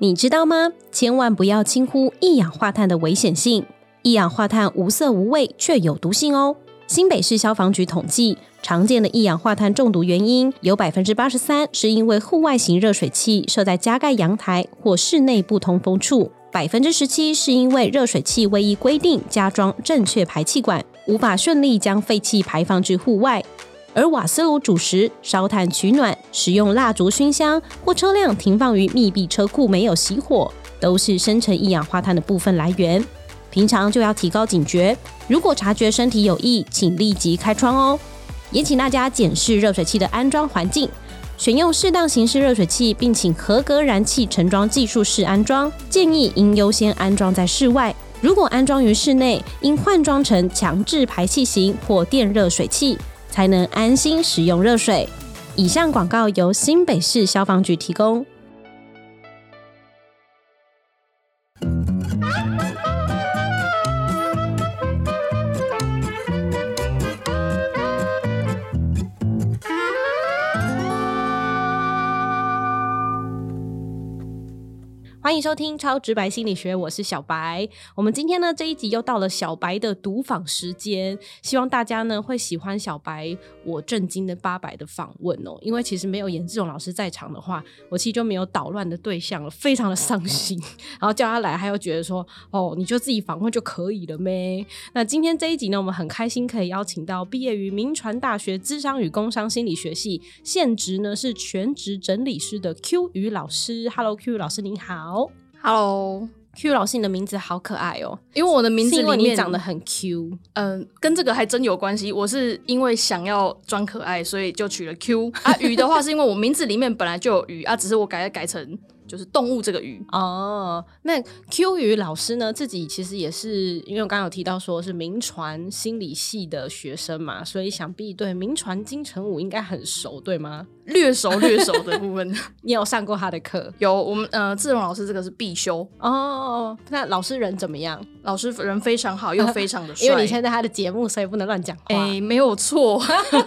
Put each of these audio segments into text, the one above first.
你知道吗？千万不要轻忽一氧化碳的危险性。一氧化碳无色无味，却有毒性哦。新北市消防局统计，常见的一氧化碳中毒原因有百分之八十三是因为户外型热水器设在加盖阳台或室内不通风处，百分之十七是因为热水器未依规定加装正确排气管，无法顺利将废气排放至户外。而瓦斯炉煮食、烧炭取暖、使用蜡烛熏香，或车辆停放于密闭车库没有熄火，都是生成一氧化碳的部分来源。平常就要提高警觉，如果察觉身体有异，请立即开窗哦。也请大家检视热水器的安装环境，选用适当形式热水器，并请合格燃气承装技术室安装。建议应优先安装在室外，如果安装于室内，应换装成强制排气型或电热水器。才能安心使用热水。以上广告由新北市消防局提供。欢迎收听超直白心理学，我是小白。我们今天呢这一集又到了小白的读访时间，希望大家呢会喜欢小白我震惊的八百的访问哦。因为其实没有严志勇老师在场的话，我其实就没有捣乱的对象了，非常的伤心。然后叫他来，他又觉得说哦，你就自己访问就可以了咩？那今天这一集呢，我们很开心可以邀请到毕业于民传大学智商与工商心理学系，现职呢是全职整理师的 Q 宇老师。Hello，Q 老师您好。Hello，Q 老师，你的名字好可爱哦！因为我的名字里面长得很 Q，嗯，跟这个还真有关系。我是因为想要装可爱，所以就取了 Q 啊。鱼的话是因为我名字里面本来就有鱼啊，只是我改改成。就是动物这个鱼哦，那 Q 鱼老师呢，自己其实也是，因为我刚刚有提到说是名传心理系的学生嘛，所以想必对名传金城武应该很熟，对吗？略熟略熟的部分，你有上过他的课？有，我们呃，志荣老师这个是必修哦。那老师人怎么样？老师人非常好，又非常的 帅。因为你现在他的节目，所以不能乱讲话。哎，没有错，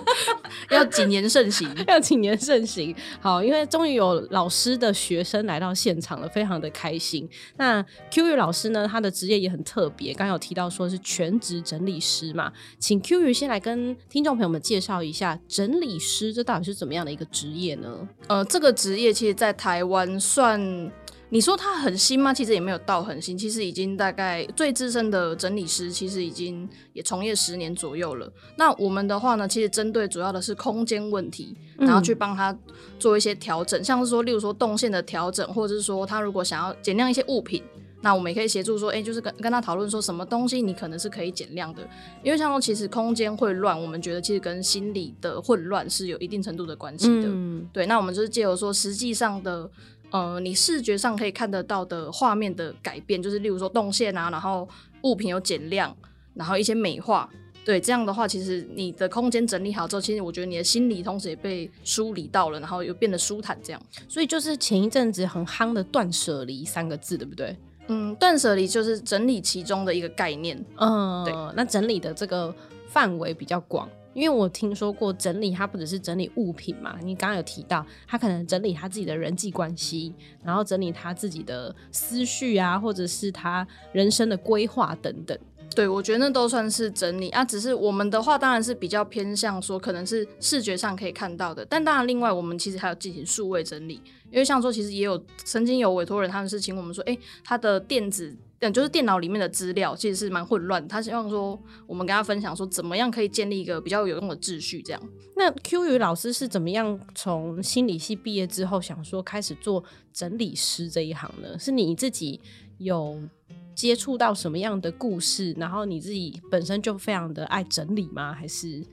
要谨言慎行，要谨言慎行。好，因为终于有老师的学生来到现场了，非常的开心。那 Q 宇老师呢，他的职业也很特别，刚有提到说是全职整理师嘛，请 Q 宇先来跟听众朋友们介绍一下整理师这到底是怎么样的一个职业呢？呃，这个职业其实，在台湾算。你说它很新吗？其实也没有到很新，其实已经大概最资深的整理师，其实已经也从业十年左右了。那我们的话呢，其实针对主要的是空间问题，然后去帮他做一些调整，像是说，例如说动线的调整，或者是说他如果想要减量一些物品，那我们也可以协助说，哎，就是跟跟他讨论说什么东西你可能是可以减量的，因为像说其实空间会乱，我们觉得其实跟心理的混乱是有一定程度的关系的。嗯对，那我们就是借由说实际上的。呃，你视觉上可以看得到的画面的改变，就是例如说动线啊，然后物品有减量，然后一些美化，对，这样的话，其实你的空间整理好之后，其实我觉得你的心理同时也被梳理到了，然后又变得舒坦，这样。所以就是前一阵子很夯的断舍离三个字，对不对？嗯，断舍离就是整理其中的一个概念。嗯，对。那整理的这个范围比较广。因为我听说过整理，它不只是整理物品嘛。你刚刚有提到，他可能整理他自己的人际关系，然后整理他自己的思绪啊，或者是他人生的规划等等。对，我觉得那都算是整理啊。只是我们的话，当然是比较偏向说，可能是视觉上可以看到的。但当然，另外我们其实还有进行数位整理，因为像说，其实也有曾经有委托人，他们是请我们说，哎，他的电子。嗯，就是电脑里面的资料其实是蛮混乱。他希望说，我们跟他分享说，怎么样可以建立一个比较有用的秩序。这样，那 Q 宇老师是怎么样从心理系毕业之后，想说开始做整理师这一行呢？是你自己有接触到什么样的故事，然后你自己本身就非常的爱整理吗？还是？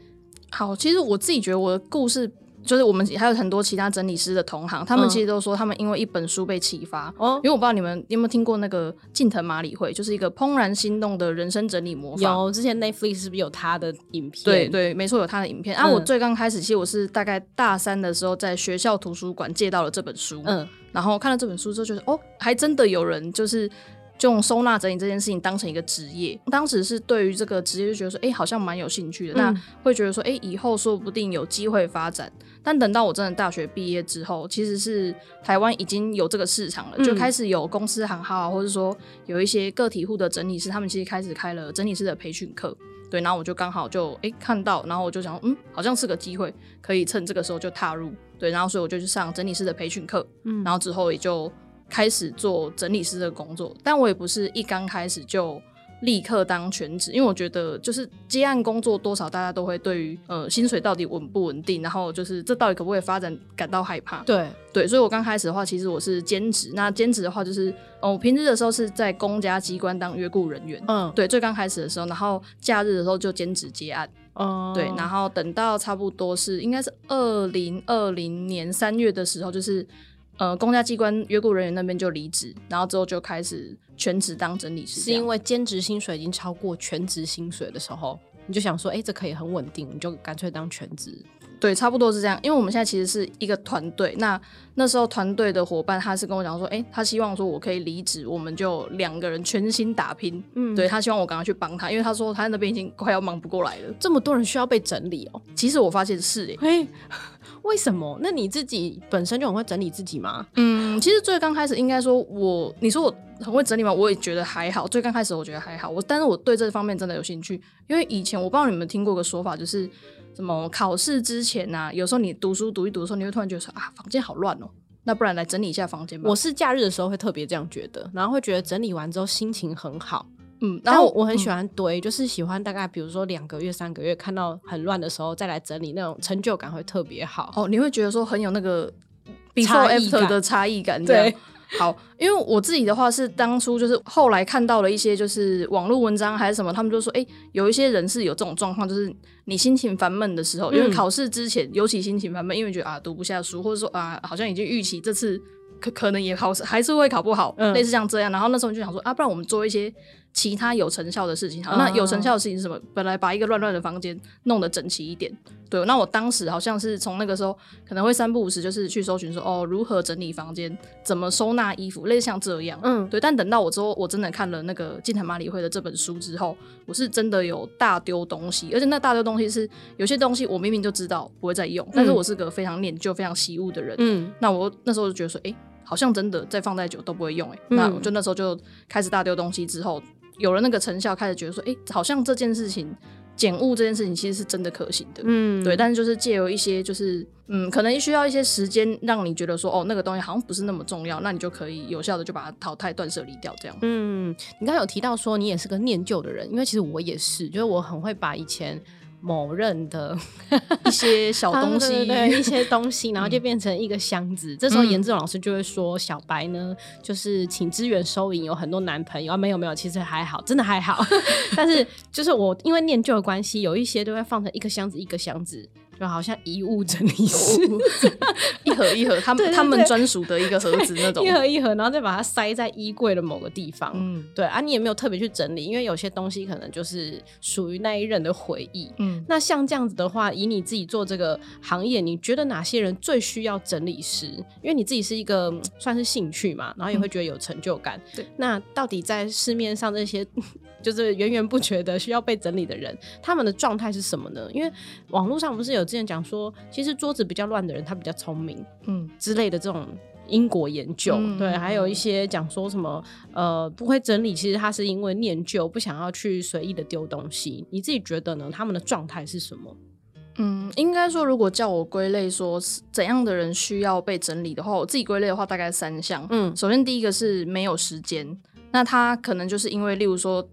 好，其实我自己觉得我的故事。就是我们还有很多其他整理师的同行，他们其实都说他们因为一本书被启发。哦，因为我不知道你们有没有听过那个近藤麻里惠，就是一个怦然心动的人生整理魔法。有，之前 Netflix 是不是有他的影片？对对，没错，有他的影片。啊，我最刚开始其实我是大概大三的时候在学校图书馆借到了这本书。嗯，然后看了这本书之后，就是哦，还真的有人就是。就用收纳整理这件事情当成一个职业。当时是对于这个职业就觉得说，哎、好像蛮有兴趣的。那嗯会觉得说，哎、以后说不定有机会发展。但等到我真的大学毕业之后，其实是台湾已经有这个市场了，嗯就开始有公司行号啊，或者说有一些个体户的整理师，他们其实开始开了整理师的培训课。对，然后我就刚好就诶看到，然后我就想，嗯，好像是个机会，可以趁这个时候就踏入。对，然后所以我就去上整理师的培训课，嗯然后之后也就开始做整理师的工作。但我也不是一刚开始就立刻当全职，因为我觉得就是接案工作多少大家都会对于呃薪水到底稳不稳定，然后就是这到底可不可以发展感到害怕。对，对，所以我刚开始的话，其实我是兼职。那兼职的话，就是哦，我平日的时候是在公家机关当约雇人员。嗯，对，最刚开始的时候，然后假日的时候就兼职接案。嗯，对，然后等到差不多是应该是二零二零年三月的时候，就是呃公家机关约雇人员那边就离职，然后之后就开始全职当整理师。是因为兼职薪水已经超过全职薪水的时候，你就想说，哎、这可以很稳定，你就干脆当全职。对，差不多是这样。因为我们现在其实是一个团队，那那时候团队的伙伴他是跟我讲说，哎、他希望说我可以离职，我们就两个人全心打拼。嗯，对他希望我赶快去帮他，因为他说他那边已经快要忙不过来了。这么多人需要被整理哦。其实我发现是诶、嘿，为什么？那你自己本身就很会整理自己吗？嗯，其实最刚开始应该说我，你说我很会整理吗？我也觉得还好。最刚开始我觉得还好，我但是我对这方面真的有兴趣，因为以前我不知道你们听过个说法，就是什么考试之前呐、有时候你读书读一读的时候，你会突然觉得说啊，房间好乱哦，那不然来整理一下房间吧。我是假日的时候会特别这样觉得，然后会觉得整理完之后心情很好。嗯，然后我很喜欢堆，就是喜欢大概比如说两个月、三个月看到很乱的时候再来整理，那种成就感会特别好。哦，你会觉得说很有那个差 before after 的差异感，这样对。好，因为我自己的话是当初就是后来看到了一些就是网络文章还是什么，他们就说，哎、有一些人是有这种状况，就是你心情烦闷的时候，因为嗯考试之前尤其心情烦闷，因为觉得啊读不下书，或者说啊好像已经预期这次可可能也考试还是会考不好，嗯类似像这样。然后那时候就想说啊，不然我们做一些其他有成效的事情。好，那有成效的事情是什么？本来把一个乱乱的房间弄得整齐一点。对，那我当时好像是从那个时候可能会三不五时，就是去搜寻说哦，如何整理房间，怎么收纳衣服，类似像这样。嗯，对，但等到我之后，我真的看了那个金藤马里会的这本书之后，我是真的有大丢东西，而且那大丢东西是有些东西我明明就知道不会再用，但是我是个非常念旧、非常惜物的人。嗯那我那时候就觉得说，哎、好像真的再放再久都不会用、哎、嗯那我就那时候就开始大丢东西之后，有了那个成效，开始觉得说，哎、好像这件事情减物这件事情其实是真的可行的。嗯，对，但是就是借由一些，就是嗯，可能需要一些时间，让你觉得说，哦，那个东西好像不是那么重要，那你就可以有效的就把它淘汰、断舍离掉，这样。嗯，你刚刚有提到说你也是个念旧的人，因为其实我也是，就是我很会把以前某任的 一些小东西，对对对 一些东西，然后就变成一个箱子。这时候严志勇老师就会说，小白呢，就是请支援收银，有很多男朋友啊，没有没有，其实还好，真的还好。但是就是我因为念旧的关系，有一些都会放成一个箱子一个箱子。就好像遗物整理师，一盒一盒，他们他们专属的一个盒子那种 一。盒一盒，然后再把它塞在衣柜的某个地方。嗯对啊，你也没有特别去整理，因为有些东西可能就是属于那一任的回忆。嗯，那像这样子的话，以你自己做这个行业，你觉得哪些人最需要整理师？因为你自己是一个嗯算是兴趣嘛，然后也会觉得有成就感。对，那到底在市面上这些 就是源源不绝的需要被整理的人，他们的状态是什么呢？因为网络上不是有之前讲说，其实桌子比较乱的人，他比较聪明嗯之类的这种。因果研究，嗯对，还有一些讲说什么，呃，不会整理，其实他是因为念旧，不想要去随意的丢东西。你自己觉得呢？他们的状态是什么？嗯，应该说，如果叫我归类说是怎样的人需要被整理的话，我自己归类的话大概三项。嗯首先第一个是没有时间，那他可能就是因为，例如说。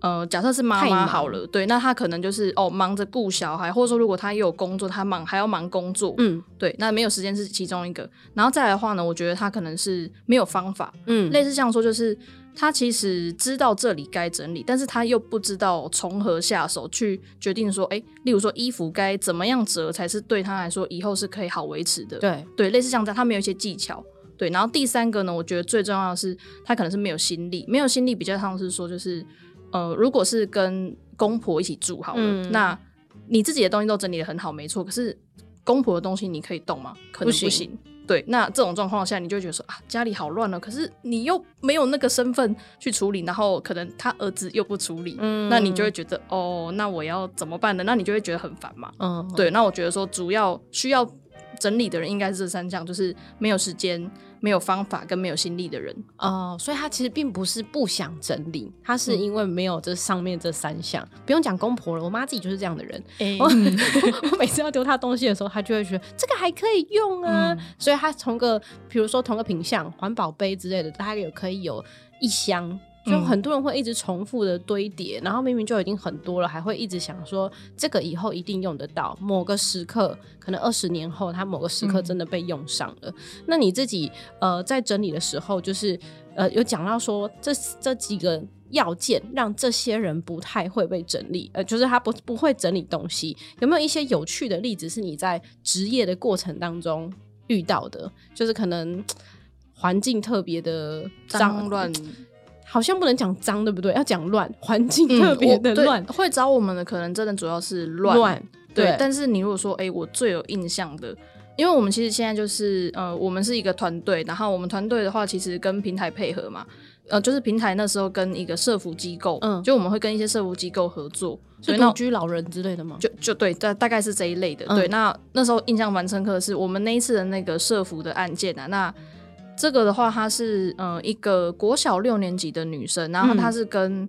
呃，假设是妈妈好了，对，那他可能就是哦忙着顾小孩，或者说如果他也有工作，他忙还要忙工作，嗯对，那没有时间是其中一个。然后再来的话呢，我觉得他可能是没有方法，嗯类似像说就是他其实知道这里该整理，但是他又不知道从何下手去决定说，哎，例如说衣服该怎么样折才是对他来说以后是可以好维持的。对，对，类似像这样，他没有一些技巧。对，然后第三个呢，我觉得最重要的是他可能是没有心力，没有心力比较像是说就是呃，如果是跟公婆一起住好了，嗯那你自己的东西都整理的很好，没错，可是公婆的东西你可以动吗？可能不行不行。对，那这种状况下，你就会觉得说啊，家里好乱了，可是你又没有那个身份去处理，然后可能他儿子又不处理，嗯那你就会觉得哦，那我要怎么办呢？那你就会觉得很烦嘛。嗯，对，那我觉得说主要需要整理的人应该是这三项，就是没有时间、没有方法跟没有心力的人。哦，所以他其实并不是不想整理，他是嗯因为没有这上面这三项。不用讲公婆了，我妈自己就是这样的人。哎我 我每次要丢她东西的时候，她就会觉得这个还可以用啊，嗯所以她同个，比如说同个品相，环保杯之类的，大概有可以有一箱。就嗯很多人会一直重复的堆叠，然后明明就已经很多了，还会一直想说这个以后一定用得到，某个时刻，可能二十年后，它某个时刻嗯真的被用上了。那你自己呃在整理的时候，就是呃有讲到说这这几个要件让这些人不太会被整理，呃，就是他不不会整理东西。有没有一些有趣的例子是你在职业的过程当中遇到的？就是可能环境特别的脏乱，好像不能讲脏，对不对？要讲乱，环境嗯特别的乱，会找我们的可能真的主要是乱乱对。对但是你如果说，哎、我最有印象的，因为我们其实现在就是，呃，我们是一个团队，然后我们团队的话，其实跟平台配合嘛，呃，就是平台那时候跟一个社服机构，嗯就我们会跟一些社服机构合作，是独居老人之类的吗？就就对，大大概是这一类的。嗯对，那那时候印象蛮深刻的是，我们那一次的那个社服的案件啊，那这个的话，她是呃一个国小六年级的女生，然后她嗯是跟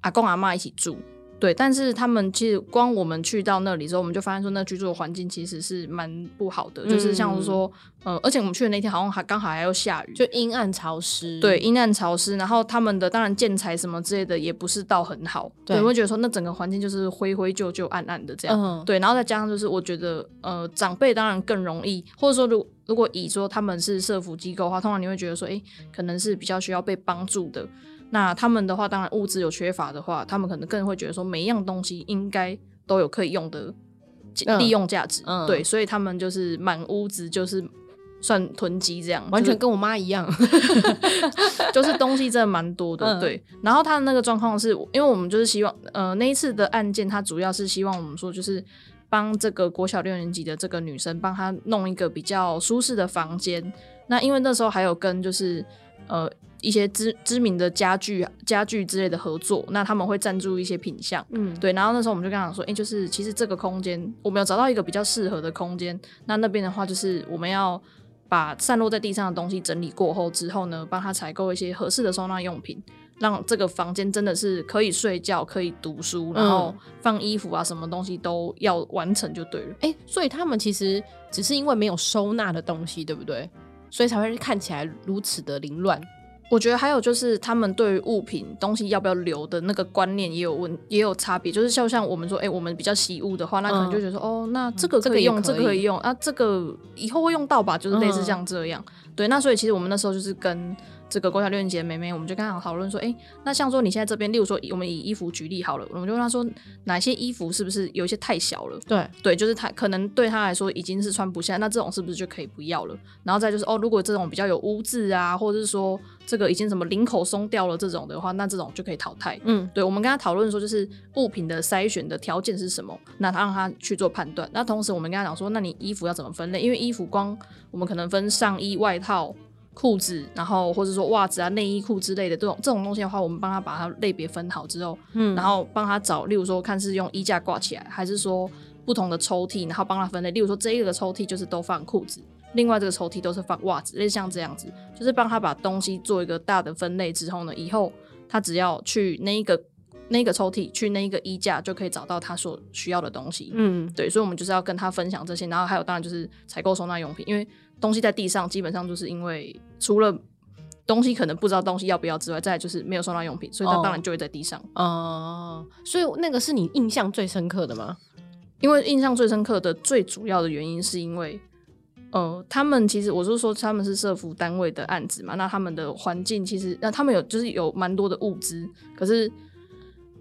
阿公阿妈一起住。对，但是他们其实光我们去到那里之后，我们就发现说，那居住的环境其实是蛮不好的，就是像是说，呃，而且我们去的那天好像还刚好还要下雨，就阴暗潮湿，对，阴暗潮湿，然后他们的当然建材什么之类的也不是到很好，对。对，我会觉得说那整个环境就是灰灰旧旧、暗暗的这样，嗯。对，然后再加上就是我觉得呃长辈当然更容易，或者说如如果以说他们是社服机构的话，通常你会觉得说，诶，可能是比较需要被帮助的。那他们的话，当然物资有缺乏的话，他们可能更会觉得说每一样东西应该都有可以用的嗯利用价值，嗯对，所以他们就是满屋子就是算囤积这样，完全跟我妈一样。就是东西真的蛮多的，嗯对。然后他的那个状况是，因为我们就是希望，呃，那一次的案件，他主要是希望我们说，就是帮这个国小六年级的这个女生，帮她弄一个比较舒适的房间。那因为那时候还有跟就是呃一些知知名的家具家具之类的合作，那他们会赞助一些品相。嗯，对，然后那时候我们就跟他讲说，哎、就是其实这个空间，我们有找到一个比较适合的空间。那那边的话，就是我们要把散落在地上的东西整理过后之后呢，帮他采购一些合适的收纳用品，让这个房间真的是可以睡觉、可以读书，然后放衣服啊，什么东西都要完成就对了。哎、所以他们其实只是因为没有收纳的东西，对不对？所以才会看起来如此的凌乱。我觉得还有就是他们对于物品东西要不要留的那个观念也有问也有差别，就是就像我们说，哎、我们比较习物的话，那可能就觉得说，哦，那这个这可以用，这个可以用啊，这个以后会用到吧，就是类似像这样。对，那所以其实我们那时候就是跟这个国小六年级的妹妹，我们就跟她讨论说，哎、那像说你现在这边，例如说我们以衣服举例好了，我们就问她说，哪些衣服是不是有一些太小了？对，对，就是他可能对他来说已经是穿不下，那这种是不是就可以不要了？然后再就是哦，如果这种比较有污渍啊，或者是说这个已经什么领口松掉了这种的话，那这种就可以淘汰。嗯，对，我们跟他讨论说，就是物品的筛选的条件是什么，那他让他去做判断。那同时我们跟他讲说，那你衣服要怎么分类？因为衣服光我们可能分上衣、外套。裤子，然后或者说袜子啊、内衣裤之类的这种这种东西的话，我们帮他把它类别分好之后，嗯然后帮他找，例如说看是用衣架挂起来，还是说不同的抽屉，然后帮他分类。例如说这一个抽屉就是都放裤子，另外这个抽屉都是放袜子，类似像这样子，就是帮他把东西做一个大的分类之后呢，以后他只要去那一个那个抽屉，去那一个衣架，就可以找到他所需要的东西。嗯，对，所以我们就是要跟他分享这些，然后还有当然就是采购收纳用品，因为东西在地上，基本上就是因为除了东西可能不知道东西要不要之外，再就是没有收纳用品，所以它哦当然就会在地上。哦、所以那个是你印象最深刻的吗？因为印象最深刻的最主要的原因是因为，呃，他们其实我是说他们是社服单位的案子嘛，那他们的环境其实那他们有就是有蛮多的物资，可是。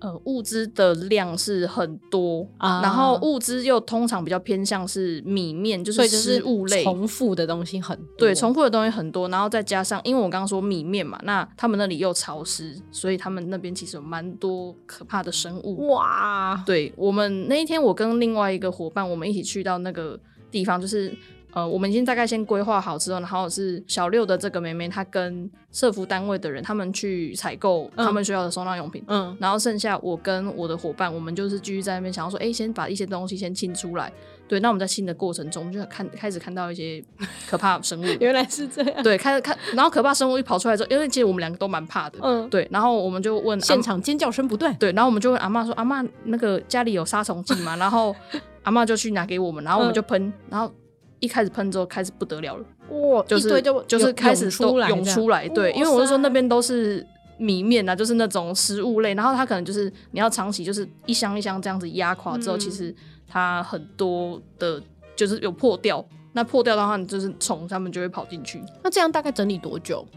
呃，物资的量是很多，啊然后物资又通常比较偏向是米面，就是食物类，重复的东西很多。对，重复的东西很多，然后再加上，因为我刚刚说米面嘛，那他们那里又潮湿，所以他们那边其实有蛮多可怕的生物。哇，对我们那一天，我跟另外一个伙伴，我们一起去到那个地方，就是呃，我们已经大概先规划好之后，然后是小六的这个妹妹，她跟社服单位的人他们去采购他们学校的收纳用品，嗯，然后剩下我跟我的伙伴，我们就是继续在那边想要说，哎，先把一些东西先清出来。对，那我们在清的过程中，我们就看开始看到一些 可怕的生物。原来是这样。对，开始看，然后可怕生物一跑出来之后，因为其实我们两个都蛮怕的。嗯，对，然后我们就问现场尖叫声不断。对，然后我们就问阿妈说：“阿妈，那个家里有杀虫剂吗？”然后阿妈就去拿给我们，然后我们就喷，然后一开始喷之后开始不得了了，哇，就是就就是开始出来涌出来。对，因为我是说那边都是米面啊，就是那种食物类，然后它可能就是你要长期就是一箱一箱这样子压垮之后，其实它很多的。就是有破掉，那破掉的话，就是虫它们就会跑进去。那这样大概整理多久？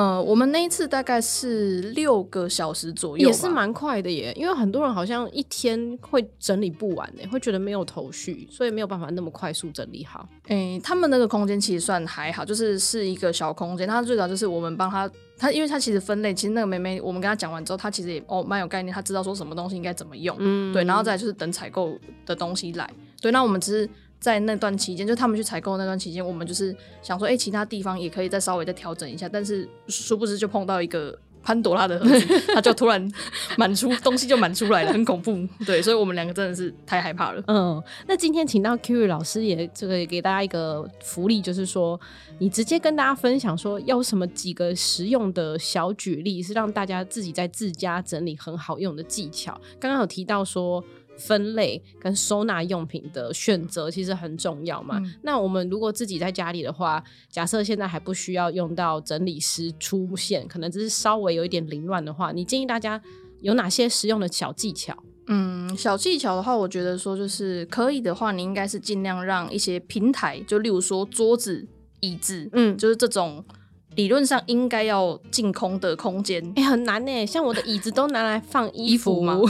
呃，我们那一次大概是六个小时左右，也是蛮快的耶。因为很多人好像一天会整理不完呢，会觉得没有头绪，所以没有办法那么快速整理好。诶，他们那个空间其实算还好，就是是一个小空间。它最早就是我们帮他，他因为他其实分类，其实那个妹妹我们跟他讲完之后，他其实也哦蛮有概念，他知道说什么东西应该怎么用。嗯，对，然后再就是等采购的东西来。对，那我们只是。在那段期间，就他们去采购那段期间，我们就是想说，哎，其他地方也可以再稍微再调整一下。但是殊不知就碰到一个潘朵拉的盒子，它就突然满出东西就满出来了，很恐怖。对，所以我们两个真的是太害怕了。嗯，那今天请到 Q 老师也这个给大家一个福利，就是说你直接跟大家分享说，要什么几个实用的小举例，是让大家自己在自家整理很好用的技巧。刚刚有提到说。分类跟收纳用品的选择其实很重要嘛。那我们如果自己在家里的话，假设现在还不需要用到整理师出现，可能只是稍微有一点凌乱的话，你建议大家有哪些实用的小技巧？嗯，小技巧的话，我觉得说就是可以的话，你应该是尽量让一些平台，就例如说桌子、椅子，嗯，就是这种。理论上应该要净空的空间，哎，很难呢。像我的椅子都拿来放衣服吗？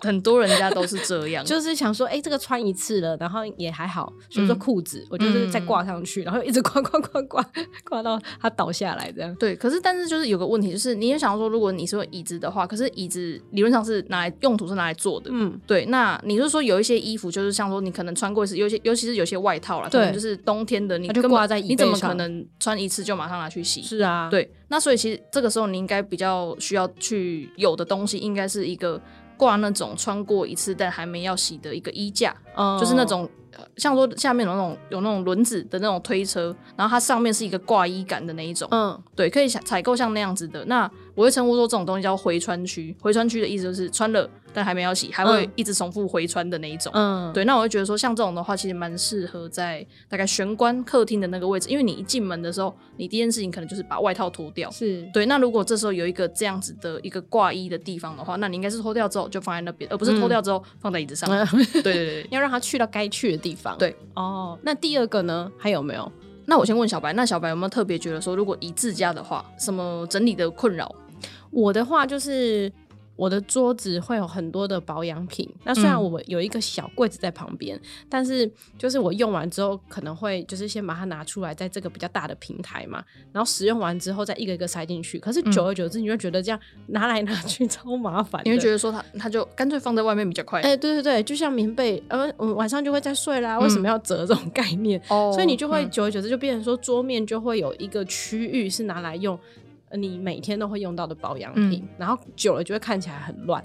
很多人家都是这样，就是想说，哎，这个穿一次了，然后也还好。所以说裤子，我就是再挂上去，然后一直挂挂挂挂挂到它倒下来这样。对，可是但是就是有个问题，就是你也想说，如果你是椅子的话，可是椅子理论上是拿来用途是拿来坐的，嗯，对。那你是说有一些衣服，就是像说你可能穿过一次，有些尤其是有些外套啦，可能就是冬天的，你就挂在椅你怎么可能穿一次就马上拿去洗？是啊，对。那所以其实这个时候你应该比较需要去有的东西，应该是一个。挂那种穿过一次但还没要洗的一个衣架，嗯就是那种像说下面有那种有那种轮子的那种推车，然后它上面是一个挂衣杆的那一种，嗯，对，可以采购像那样子的。那我会称呼说这种东西叫回穿区，回穿区的意思就是穿了。但还没有洗，还会一直重复回穿的那一种。嗯，对，那我会觉得说，像这种的话，其实蛮适合在大概玄关客厅的那个位置，因为你一进门的时候，你第一件事情可能就是把外套脱掉。是对。那如果这时候有一个这样子的一个挂衣的地方的话，那你应该是脱掉之后就放在那边，而不是脱掉之后放在椅子上。对对对，要让它去到该去的地方。对。哦，那第二个呢？还有没有？那我先问小白，那小白有没有特别觉得说，如果一自家的话，什么整理的困扰？我的话就是。我的桌子会有很多的保养品，那虽然我有一个小柜子在旁边，但是就是我用完之后可能会就是先把它拿出来，在这个比较大的平台嘛，然后使用完之后再一个一个塞进去。可是久而久之，你就觉得这样拿来拿去超麻烦，你会觉得说它它就干脆放在外面比较快。哎，对对对，就像棉被，呃，晚上就会再睡啦，为什么要折这种概念？哦，所以你就会久而久之就变成说桌面就会有一个区域是拿来用。你每天都会用到的保养品，然后久了就会看起来很乱。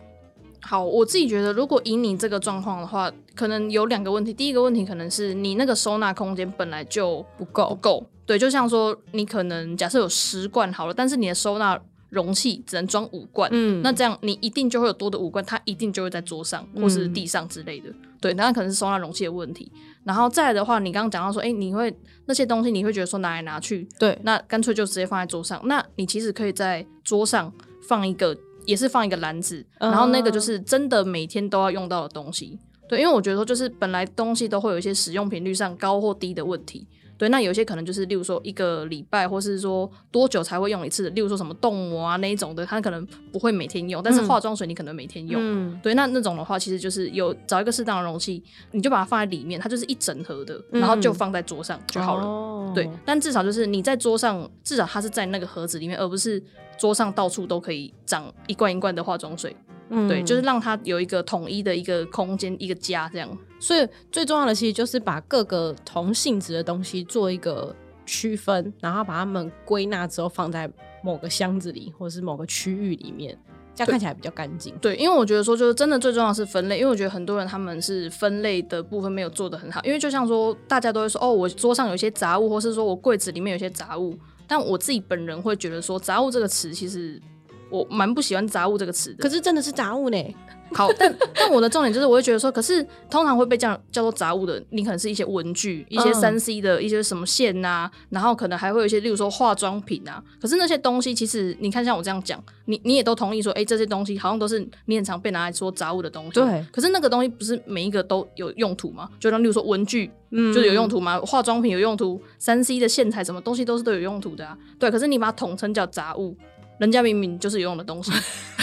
好，我自己觉得，如果以你这个状况的话，可能有两个问题。第一个问题可能是你那个收纳空间本来就不够，不够。对，就像说你可能假设有十罐好了，但是你的收纳容器只能装五罐，嗯，那这样你一定就会有多的五罐，它一定就会在桌上或是地上之类的。对，那可能是收纳容器的问题。然后再来的话，你刚刚讲到说，哎，你会那些东西，你会觉得说拿来拿去，对，那干脆就直接放在桌上。那你其实可以在桌上放一个，也是放一个篮子，然后那个就是真的每天都要用到的东西。对，因为我觉得说，就是本来东西都会有一些使用频率上高或低的问题。对，那有些可能就是，例如说一个礼拜，或是说多久才会用一次？例如说什么冻膜啊那一种的，它可能不会每天用，但是化妆水你可能每天用。对，那那种的话，其实就是有找一个适当的容器，你就把它放在里面，它就是一整盒的，然后就放在桌上就好了。对，但至少就是你在桌上，至少它是在那个盒子里面，而不是桌上到处都可以长一罐一罐的化妆水。嗯对，就是让它有一个统一的一个空间，一个家这样。所以最重要的其实就是把各个同性质的东西做一个区分，然后把它们归纳之后放在某个箱子里，或是某个区域里面，这样看起来比较干净。对，因为我觉得说，就是真的最重要的是分类，因为我觉得很多人他们是分类的部分没有做得很好，因为就像说，大家都会说，哦，我桌上有一些杂物，或是说我柜子里面有一些杂物，但我自己本人会觉得说，杂物这个词其实我蛮不喜欢杂物这个词的。可是真的是杂物呢，好，但 但我的重点就是，我会觉得说，可是通常会被这样叫做杂物的，你可能是一些文具、一些嗯三 C 的一些什么线呐、然后可能还会有一些，例如说化妆品啊。可是那些东西，其实你看像我这样讲，你你也都同意说，哎、这些东西好像都是你很常被拿来说杂物的东西。对。可是那个东西不是每一个都有用途吗？就像例如说文具，嗯就是有用途吗？化妆品有用途，三 C 的线材什么东西都是都有用途的啊。对，可是你把它统称叫杂物，人家明明就是有用的东西，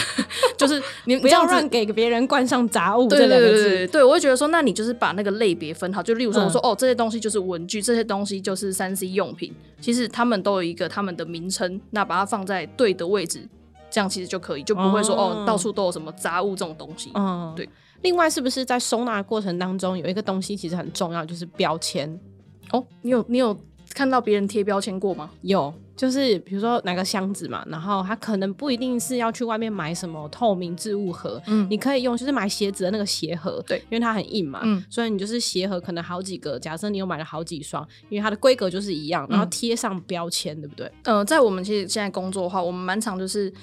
就是你不要这样子让给别人冠上杂物对对这两个字。对对对，对我会觉得说，那你就是把那个类别分好，就例如说，嗯我说、哦，这些东西就是文具，这些东西就是三 C 用品，其实他们都有一个他们的名称，那把它放在对的位置，这样其实就可以，就不会说哦哦到处都有什么杂物这种东西。嗯，对。另外，是不是在收纳过程当中有一个东西其实很重要，就是标签？哦，你有你有看到别人贴标签过吗？有，就是比如说拿个箱子嘛，然后它可能不一定是要去外面买什么透明置物盒，嗯你可以用就是买鞋子的那个鞋盒，对因为它很硬嘛，嗯所以你就是鞋盒可能好几个，假设你有买了好几双，因为它的规格就是一样，然后嗯贴上标签，对不对？呃，在我们其实现在工作的话，我们蛮常就是。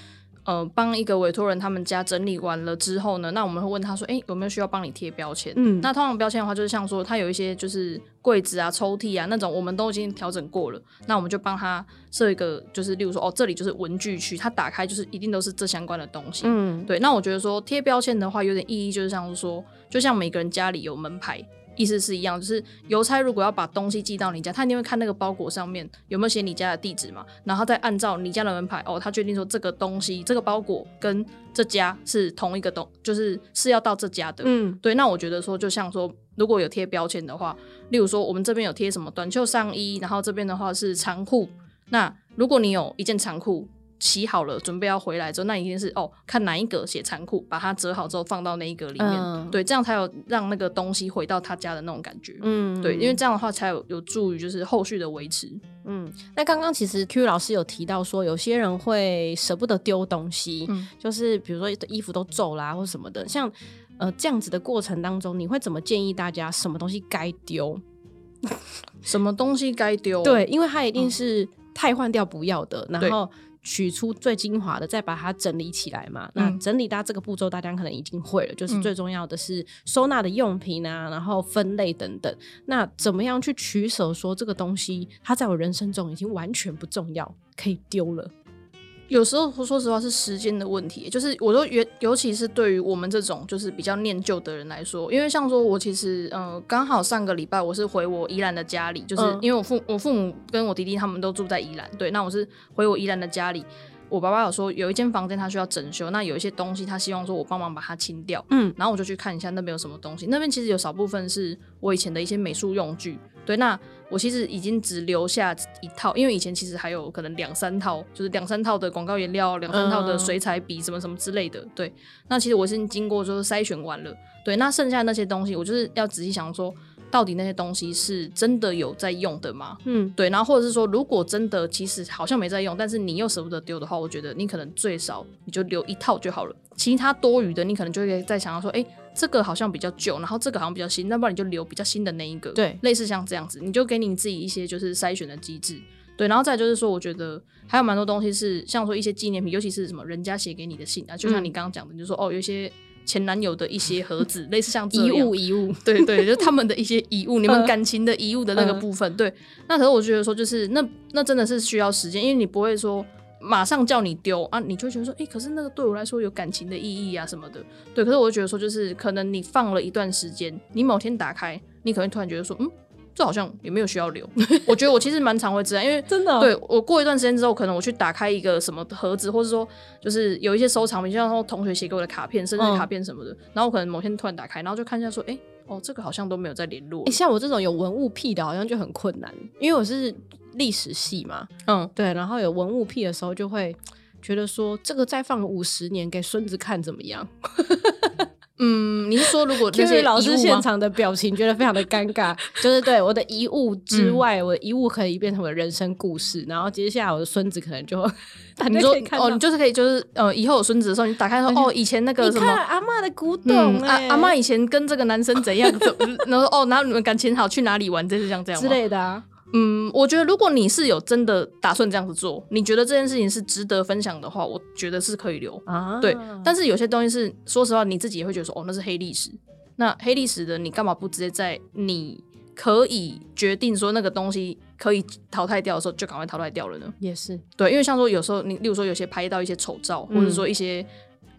呃，帮一个委托人他们家整理完了之后呢，那我们会问他说，哎、有没有需要帮你贴标签？嗯那通常标签的话，就是像说他有一些就是柜子啊、抽屉啊那种，我们都已经调整过了，那我们就帮他设一个，就是例如说，哦，这里就是文具区，他打开就是一定都是这相关的东西。嗯，对，那我觉得说贴标签的话，有点意义，就是像是说，就像每个人家里有门牌，意思是一样，就是邮差如果要把东西寄到你家，他一定会看那个包裹上面有没有写你家的地址嘛，然后再按照你家的门牌，哦，他决定说这个东西这个包裹跟这家是同一个东，就是是要到这家的。嗯对，那我觉得说，就像说，如果有贴标签的话，例如说我们这边有贴什么短袖上衣，然后这边的话是长裤，那如果你有一件长裤洗好了，准备要回来之后，那一定是哦，看哪一格写仓库，把它折好之后放到那一格里面，嗯对，这样才有让那个东西回到他家的那种感觉。嗯对，因为这样的话才有有助于就是后续的维持。嗯，那刚刚其实 Q 老师有提到说，有些人会舍不得丢东西，嗯就是比如说衣服都皱啦或什么的，像呃这样子的过程当中，你会怎么建议大家什么东西该丢？什么东西该丢？对，因为它一嗯定是太换掉不要的，对然后取出最精华的，再把它整理起来嘛。那嗯整理到这个步骤，大家可能已经会了，就是嗯最重要的是收纳的用品啊，然后分类等等。那怎么样去取舍？说这个东西它在我人生中已经完全不重要，可以丢了。有时候说实话是时间的问题，就是我说尤尤其是对于我们这种就是比较念旧的人来说，因为像说我其实呃刚好上个礼拜我是回我宜兰的家里，就是嗯因为我父我父母跟我弟弟他们都住在宜兰，对，那我是回我宜兰的家里。我爸爸有说有一间房间他需要整修，那有一些东西他希望说我帮忙把它清掉，嗯然后我就去看一下那边有什么东西。那边其实有少部分是我以前的一些美术用具，对，那我其实已经只留下一套，因为以前其实还有可能两三套，就是两三套的广告颜料，两三套的嗯水彩笔，什么什么之类的。对，那其实我是经过就是筛选完了，对，那剩下那些东西，我就是要仔细想说，到底那些东西是真的有在用的吗？嗯对，然后或者是说，如果真的其实好像没在用，但是你又舍不得丢的话，我觉得你可能最少你就留一套就好了，其他多余的你可能就会再想要说，哎，这个好像比较旧，然后这个好像比较新，那不然你就留比较新的那一个，对。类似像这样子，你就给你自己一些就是筛选的机制。对，然后再就是说，我觉得还有蛮多东西是像说一些纪念品，尤其是什么人家写给你的信啊，就像你刚刚讲的，你就说哦，有一些前男友的一些盒子，类似像这遗物遗物，对对，就是他们的一些遗物，你们嗯。感情的遗物的那个嗯部分。对，那可是我觉得说，就是那那真的是需要时间，因为你不会说马上叫你丢啊，你就会觉得说，诶，可是那个对我来说有感情的意义啊什么的。对，可是我就觉得说，就是可能你放了一段时间，你某天打开，你可能突然觉得说，嗯，这好像也没有需要留。我觉得我其实蛮常会这样，因为真的哦对我过一段时间之后，可能我去打开一个什么盒子，或者说就是有一些收藏品，就像说同学写给我的卡片、生日嗯卡片什么的，然后我可能某天突然打开，然后就看一下说，哎、哦，这个好像都没有再联络诶。像我这种有文物癖的，好像就很困难，因为我是历史系嘛，嗯，对，然后有文物癖的时候就会 觉得说这个再放五十年给孙子看怎么样？嗯，你是说如果这 Q 些老师现场的表情觉得非常的尴尬，就是对我的遗物之外，我的遗物可以变成我的人生故事，然后接下来我的孙子可能就 你说哦，你就是可以就是呃，以后有孙子的时候，你打开说哦，以前那个什么。阿嬷的古董、嗯，阿欸阿妈以前跟这个男生怎样，怎然后说哦，然后你们感情好，去哪里玩，这是像这样之吗？类的啊，嗯，我觉得如果你是有真的打算这样子做，你觉得这件事情是值得分享的话，我觉得是可以留。啊对，但是有些东西是，说实话，你自己也会觉得说，哦，那是黑历史。那黑历史的，你干嘛不直接在你可以决定说那个东西可以淘汰掉的时候，就赶快淘汰掉了呢？也是，对，因为像说有时候你，例如说有些拍到一些丑照，或者嗯说一些。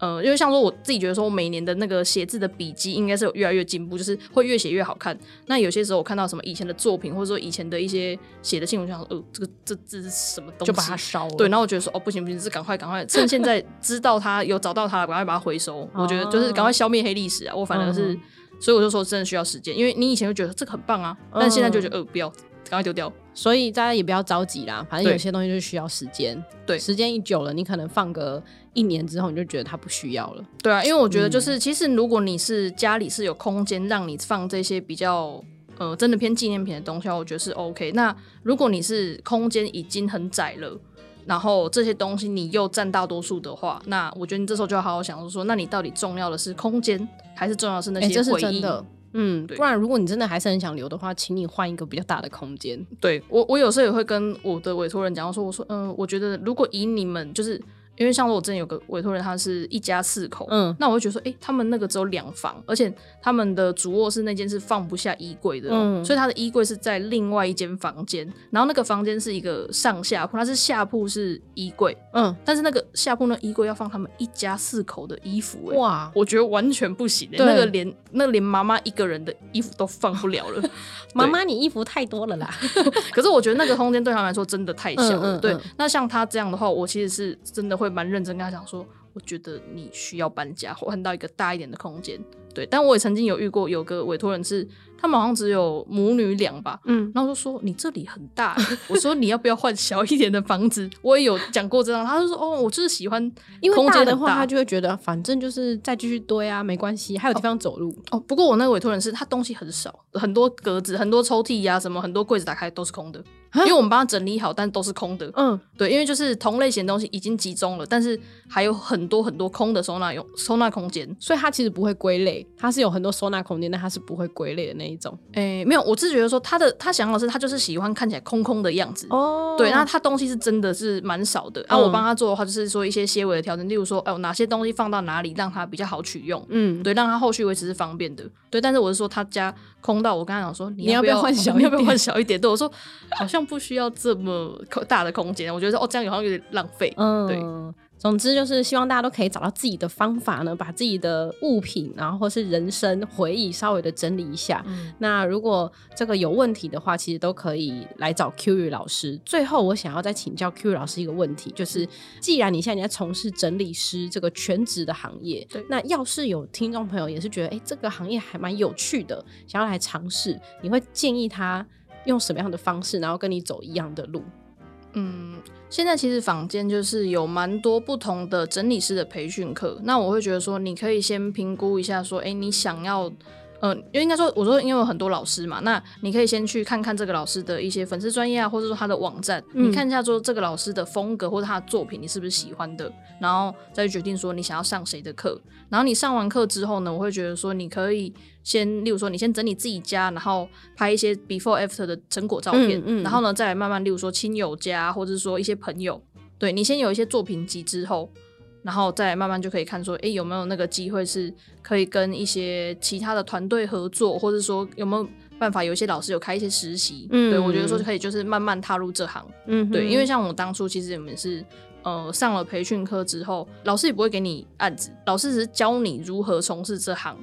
呃，因为像说我自己觉得说，我每年的那个写字的笔记应该是有越来越进步，就是会越写越好看。那有些时候我看到什么以前的作品，或者说以前的一些写的信，我就想说，呃，这个这字是什么东西？就把它烧了。对，然后我觉得说，哦，不行不行，是赶快赶快，趁现在知道它有找到它，赶快把它回收。我觉得就是赶快消灭黑历史啊！我反而是，嗯所以我就说真的需要时间，因为你以前就觉得这个很棒啊，但现在就觉得呃不要，赶快丢掉。所以大家也不要着急啦，反正有些东西就是需要时间。对时间一久了，你可能放个一年之后，你就觉得它不需要了。对啊，因为我觉得嗯就是，其实如果你是家里是有空间让你放这些比较呃真的偏纪念品的东西，我觉得是 OK。那如果你是空间已经很窄了。然后这些东西你又占大多数的话，那我觉得你这时候就要好好想说，那你到底重要的是空间，还是重要的是那些、这是些回忆？真的。嗯，对不然如果你真的还是很想留的话，请你换一个比较大的空间。对我，我有时候也会跟我的委托人讲我说，我说，嗯、我觉得如果以你们就是。因为像我之前有个委托人，他是一家四口，嗯那我会觉得说，诶，他们那个只有两房，而且他们的主卧室那间是放不下衣柜的、哦，嗯所以他的衣柜是在另外一间房间，然后那个房间是一个上下铺，它是下铺是衣柜，嗯，但是那个下铺那衣柜要放他们一家四口的衣服、诶，哇，我觉得完全不行、诶，那个连那连妈妈一个人的衣服都放不了了。妈妈你衣服太多了啦。可是我觉得那个空间对他们来说真的太小了。对嗯嗯嗯，那像他这样的话，我其实是真的会蛮认真跟他讲说，我觉得你需要搬家，换到一个大一点的空间。对，但我也曾经有遇过有个委托人是，他们好像只有母女俩吧。嗯，然后就说你这里很大欸，我说你要不要换小一点的房子？我也有讲过这样，他就说哦，我就是喜欢因为空大的话，大他就会觉得反正就是再继续堆啊，没关系，还有地方走路。哦。不过我那个委托人是他东西很少，很多格子、很多抽屉呀、什么很多柜子打开都是空的，因为我们帮他整理好，但都是空的。嗯，对，因为就是同类型的东西已经集中了，但是还有很多很多空的收纳用收纳空间。所以它其实不会归类，它是有很多收纳空间，但它是不会归类的那一种。诶，没有，我是觉得说他的他想要的是他就是喜欢看起来空空的样子。哦对，那他东西是真的是蛮少的。啊，嗯我帮他做的话，就是说一些些微的调整，例如说，哦，哪些东西放到哪里，让他比较好取用。嗯，对，让他后续维持是方便的。对，但是我是说他家空到，我跟他讲说，你你要不要换 小你要不要换小一点？对我说，好像不需要这么 大的空间。我觉得哦，这样好像有点浪费。嗯，对。总之就是希望大家都可以找到自己的方法呢，把自己的物品，然后或是人生回忆稍微的整理一下。嗯那如果这个有问题的话，其实都可以来找 Q 宇老师。最后，我想要再请教 Q 宇老师一个问题，就是既然你现在你在从事整理师这个全职的行业，对那要是有听众朋友也是觉得，哎、这个行业还蛮有趣的，想要来尝试，你会建议他用什么样的方式，然后跟你走一样的路？嗯，现在其实坊间就是有蛮多不同的整理师的培训课，那我会觉得说，你可以先评估一下，说，哎、你想要。呃，因为应该说，我说因为有很多老师嘛，那你可以先去看看这个老师的一些粉丝专业啊，或者说他的网站，嗯你看一下说这个老师的风格或者他的作品你是不是喜欢的，然后再决定说你想要上谁的课。然后你上完课之后呢，我会觉得说你可以先，例如说你先整理自己家，然后拍一些 before after 的成果照片，嗯嗯然后呢再来慢慢，例如说亲友家，或者是说一些朋友，对你先有一些作品集之后。然后再慢慢就可以看说，诶，有没有那个机会是可以跟一些其他的团队合作，或者说有没有办法有一些老师有开一些实习？嗯对我觉得说可以就是慢慢踏入这行。嗯，对，因为像我当初其实我们是呃上了培训课之后，老师也不会给你案子，老师只是教你如何从事这行。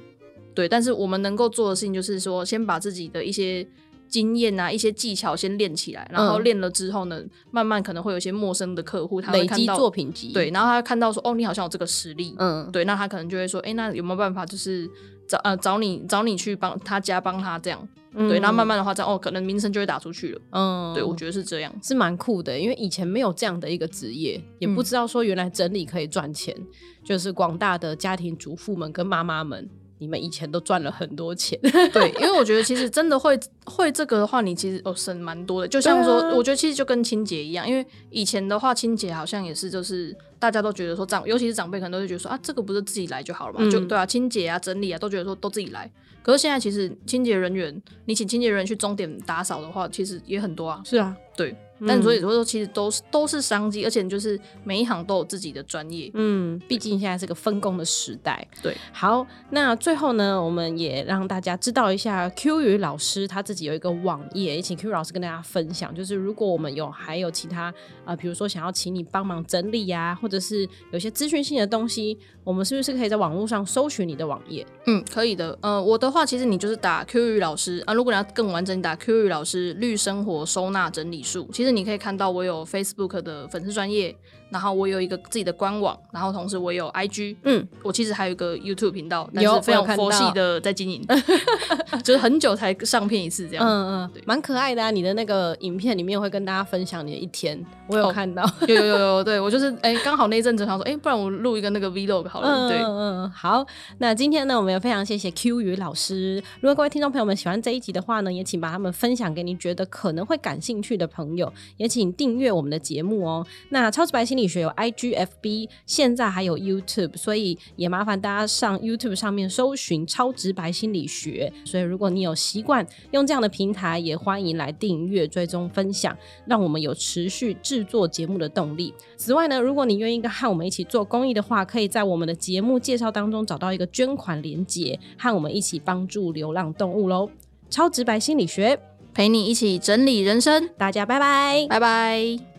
对，但是我们能够做的事情就是说，先把自己的一些经验啊、一些技巧先练起来，然后嗯。练了之后呢，慢慢可能会有一些陌生的客户，他会累积作品集，对，，然后他看到说，哦，你好像有这个实力，嗯，对，那他可能就会说，哎，那有没有办法就是找呃找你找你去帮他家帮他这样，对，那慢慢的话这样哦，可能名声就会打出去了。嗯，对，我觉得是这样。是蛮酷的，因为以前没有这样的一个职业，也不知道说原来整理可以赚钱。就是广大的家庭主妇们跟妈妈们，你们以前都赚了很多钱。对，因为我觉得其实真的会会这个的话，你其实哦省蛮多的。就像说，啊我觉得其实就跟清洁一样，因为以前的话，清洁好像也是就是大家都觉得说长，尤其是长辈可能都会觉得说啊，这个不是自己来就好了嘛，嗯就对啊，清洁啊、整理啊，都觉得说都自己来。可是现在其实清洁人员，你请清洁人员去终点打扫的话，其实也很多啊。是啊，对，但所以说其实都是都是商机，而且就是每一行都有自己的专业。嗯，毕竟现在是个分工的时代。对，好，那最后呢，我们也让大家知道一下 Q 宇老师他自己有一个网页，也请 Q 宇老师跟大家分享。就是如果我们有还有其他啊，比如说想要请你帮忙整理呀、或者是有些资讯性的东西，我们是不是可以在网络上搜寻你的网页？嗯，可以的。呃，我的话，其实你就是打 Q 宇老师啊、如果你要更完整，你打 Q 宇老师绿生活收纳整理术。其实你可以看到我有 Facebook 的粉丝专业，然后我有一个自己的官网，然后同时我有 IG，嗯，我其实还有一个 YouTube 频道，但有是非常佛系的在经营，就是很久才上片一次这样。嗯嗯对，蛮可爱的啊！你的那个影片里面会跟大家分享你的一天，我有哦看到。有有有有，对我就是哎，刚、好那一阵子想说，哎、不然我录一个那个 Vlog 好了。嗯对，嗯嗯，好。那今天呢，我们也非常谢谢 Q 宇老师。如果各位听众朋友们喜欢这一集的话呢，也请把他们分享给你觉得可能会感兴趣的朋友，也请订阅我们的节目哦。那超级白心理学有 IGFB，现在还有 YouTube，所以也麻烦大家上 YouTube 上面搜寻超直白心理学。所以如果你有习惯用这样的平台，也欢迎来订阅、追踪、分享，让我们有持续制作节目的动力。此外呢，如果你愿意跟和我们一起做公益的话，可以在我们的节目介绍当中找到一个捐款连结，和我们一起帮助流浪动物喽。超直白心理学，陪你一起整理人生，大家拜拜。拜拜。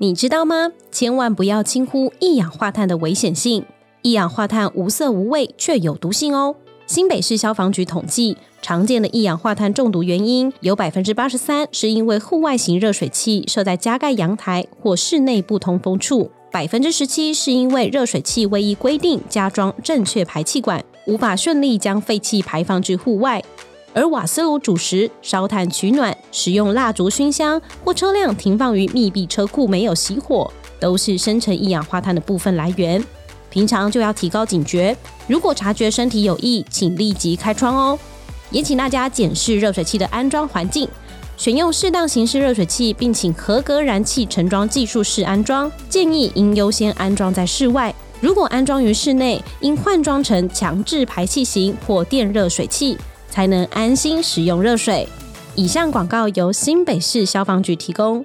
你知道吗？千万不要轻忽一氧化碳的危险性。一氧化碳无色无味，却有毒性哦。新北市消防局统计，常见的一氧化碳中毒原因有百分之八十三是因为户外型热水器设在加盖阳台或室内不通风处，百分之十七是因为热水器未依规定加装正确排气管，无法顺利将废气排放至户外。而瓦斯炉煮食、烧炭取暖、使用蜡烛熏香或车辆停放于密闭车库没有熄火，都是生成一氧化碳的部分来源。平常就要提高警觉，如果察觉身体有异，请立即开窗哦。也请大家检视热水器的安装环境，选用适当形式热水器，并请合格燃气承装技术室安装。建议应优先安装在室外。如果安装于室内，应换装成强制排气型或电热水器，才能安心使用热水。以上广告由新北市消防局提供。